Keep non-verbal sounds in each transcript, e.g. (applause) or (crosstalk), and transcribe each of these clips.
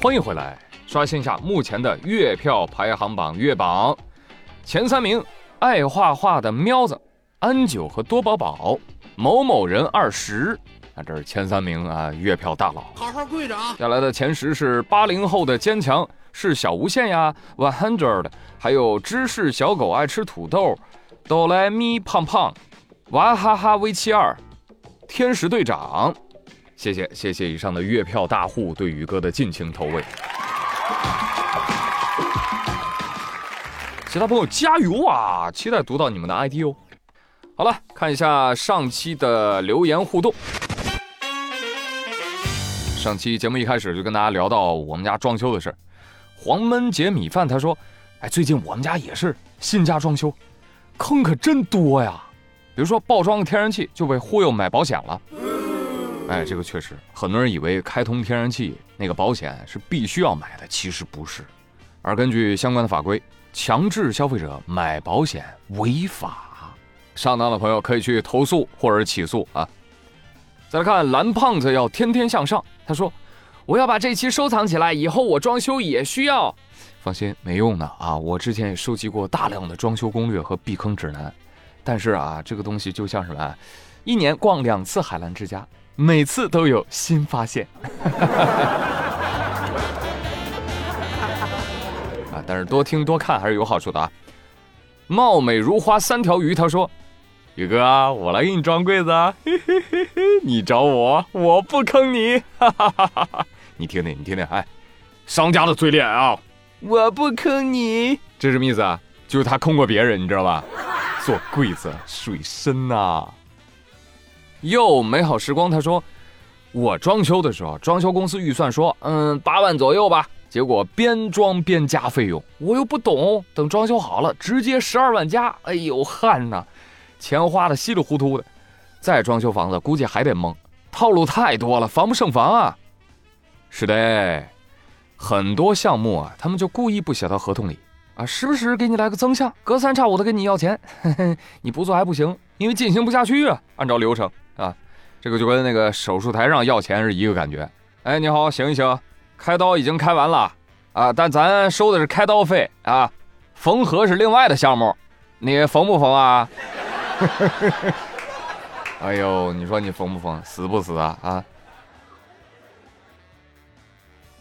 欢迎回来，刷新一下目前的月票排行榜月榜前三名：爱画画的喵子、安九和多宝宝、某某人二十。啊这是前三名啊，月票大佬。好好跪着啊！下来的前十是八零后的坚强，是小无限呀，One Hundred，还有芝士小狗爱吃土豆，哆来咪胖胖，娃哈哈 V 七二，天使队长。谢谢谢谢以上的月票大户对宇哥的尽情投喂，其他朋友加油啊！期待读到你们的 ID 哦。好了，看一下上期的留言互动。上期节目一开始就跟大家聊到我们家装修的事儿，黄焖姐米饭他说：“哎，最近我们家也是新家装修，坑可真多呀。比如说爆装个天然气就被忽悠买保险了。”哎，这个确实，很多人以为开通天然气那个保险是必须要买的，其实不是。而根据相关的法规，强制消费者买保险违法，上当的朋友可以去投诉或者起诉啊。再来看蓝胖子要天天向上，他说：“我要把这期收藏起来，以后我装修也需要。”放心，没用的啊！我之前也收集过大量的装修攻略和避坑指南，但是啊，这个东西就像什么，一年逛两次海澜之家。每次都有新发现，(laughs) 啊！但是多听多看还是有好处的啊。貌美如花三条鱼，他说：“宇哥，我来给你装柜子啊，嘿嘿嘿嘿，你找我，我不坑你，哈哈哈哈哈！你听听，你听听，哎，商家的嘴脸啊，我不坑你，这什么意思啊？就是他坑过别人，你知道吧？做柜子水深呐。”又美好时光，他说：“我装修的时候，装修公司预算说，嗯，八万左右吧。结果边装边加费用，我又不懂。等装修好了，直接十二万加。哎呦，汗呐，钱花的稀里糊涂的。再装修房子，估计还得蒙，套路太多了，防不胜防啊。是的，很多项目啊，他们就故意不写到合同里啊，时不时给你来个增项，隔三差五的跟你要钱，你不做还不行，因为进行不下去啊，按照流程。”啊，这个就跟那个手术台上要钱是一个感觉。哎，你好，醒一醒，开刀已经开完了啊，但咱收的是开刀费啊，缝合是另外的项目，你缝不缝啊？(laughs) 哎呦，你说你缝不缝，死不死啊？啊！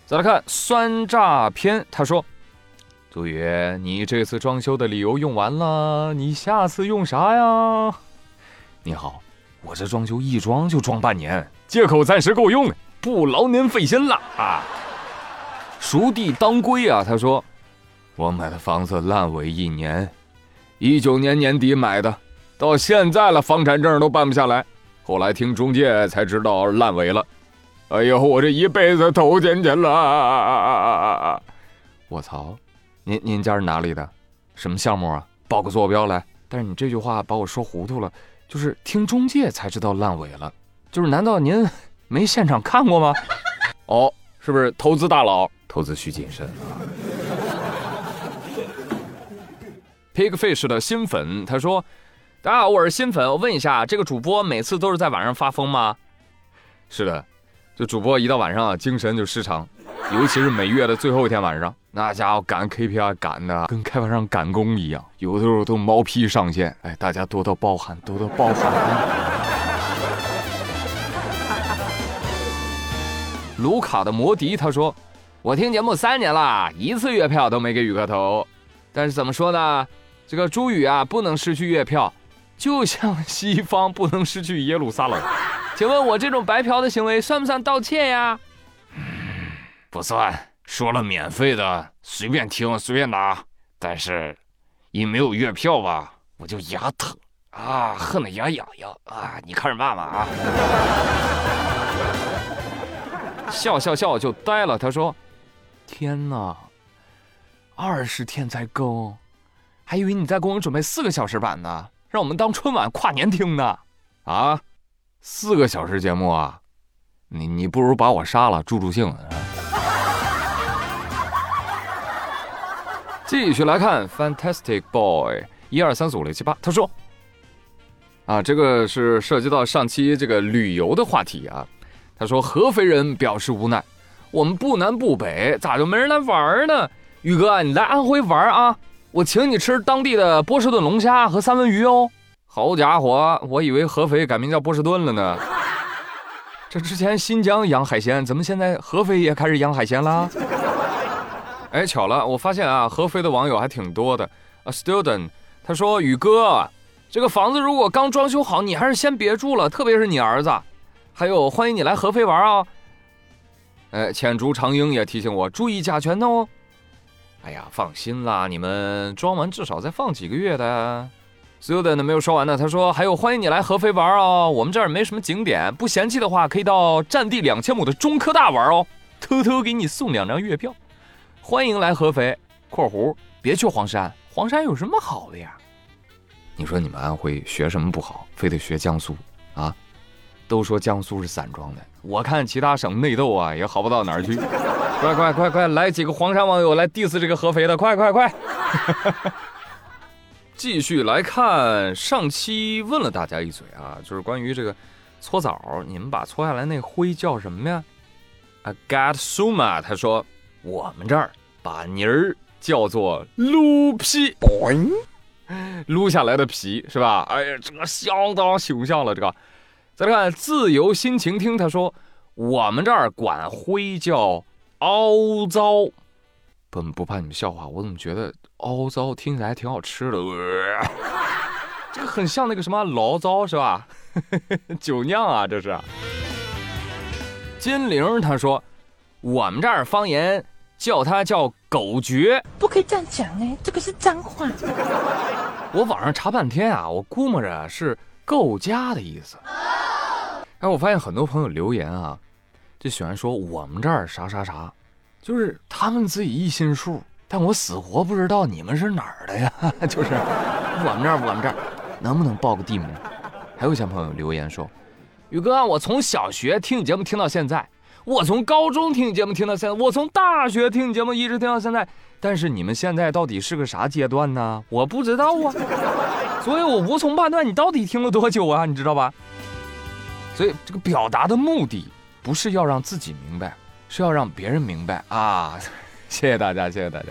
再来看酸诈片，他说：“杜宇，你这次装修的理由用完了，你下次用啥呀？”你好。我这装修一装就装半年，借口暂时够用，不劳您费心了啊！熟地当归啊，他说，我买的房子烂尾一年，一九年年底买的，到现在了，房产证都办不下来。后来听中介才知道烂尾了，哎呦，我这一辈子投进去了！我操，您您家是哪里的？什么项目啊？报个坐标来。但是你这句话把我说糊涂了。就是听中介才知道烂尾了，就是难道您 (laughs) 没现场看过吗？(laughs) 哦，是不是投资大佬？投资需谨慎啊。Pigfish 的新粉他说：“大家好，我是新粉，我问一下，这个主播每次都是在晚上发疯吗？”是的，就主播一到晚上啊，精神就失常，尤其是每月的最后一天晚上。那家伙赶 KPI 赶的跟开发商赶工一样，有的时候都毛坯上线。哎，大家多多包涵，多多包涵。卢卡的摩迪他说：“我听节目三年了，一次月票都没给宇哥投。但是怎么说呢？这个朱宇啊，不能失去月票，就像西方不能失去耶路撒冷。请问我这种白嫖的行为算不算盗窃呀？不算。”说了免费的，随便听随便拿，但是，一没有月票吧，我就牙疼啊，恨得牙痒痒啊！你看着办吧啊！笑笑笑就呆了。他说：“天哪，二十天才更，还以为你在给我们准备四个小时版呢，让我们当春晚跨年听呢。啊，四个小时节目啊，你你不如把我杀了助助兴。”继续来看，Fantastic Boy，一二三四五六七八，他说：“啊，这个是涉及到上期这个旅游的话题啊。”他说：“合肥人表示无奈，我们不南不北，咋就没人来玩呢？宇哥，你来安徽玩啊？我请你吃当地的波士顿龙虾和三文鱼哦。好家伙，我以为合肥改名叫波士顿了呢。这之前新疆养海鲜，怎么现在合肥也开始养海鲜啦？哎，巧了，我发现啊，合肥的网友还挺多的。A student，他说：“宇哥，这个房子如果刚装修好，你还是先别住了，特别是你儿子。还有，欢迎你来合肥玩啊。”哎，浅竹长英也提醒我注意甲醛哦。哎呀，放心啦，你们装完至少再放几个月的。Student 没有说完呢，他说：“还有，欢迎你来合肥玩哦，我们这儿没什么景点，不嫌弃的话，可以到占地两千亩的中科大玩哦，偷偷给你送两张月票。欢迎来合肥（括弧别去黄山，黄山有什么好的呀？）你说你们安徽学什么不好，非得学江苏啊？都说江苏是散装的，我看其他省内斗啊也好不到哪儿去。(laughs) 快快快快，来几个黄山网友来 diss 这个合肥的，快快快！” (laughs) 继续来看，上期问了大家一嘴啊，就是关于这个搓澡，你们把搓下来那灰叫什么呀？I got suma，他说我们这儿把泥儿叫做撸皮，撸下来的皮是吧？哎呀，这个相当形象了。这个再来看自由心情听，他说我们这儿管灰叫凹糟。不不怕你们笑话，我怎么觉得凹糟听起来还挺好吃的？(laughs) 这个很像那个什么醪糟是吧？(laughs) 酒酿啊，这是。金玲他说，我们这儿方言叫他叫狗绝，不可以这样讲哎，这个是脏话。我网上查半天啊，我估摸着是够家的意思。哎，我发现很多朋友留言啊，就喜欢说我们这儿啥啥啥。就是他们自己一心数，但我死活不知道你们是哪儿的呀？(laughs) 就是我们这儿，我们这儿，能不能报个地名？还有一些朋友留言说：“宇哥，我从小学听你节目听到现在，我从高中听你节目听到现在，我从大学听你节目一直听到现在。但是你们现在到底是个啥阶段呢？我不知道啊，(laughs) 所以我无从判断你到底听了多久啊，你知道吧？所以这个表达的目的不是要让自己明白。是要让别人明白啊！谢谢大家，谢谢大家。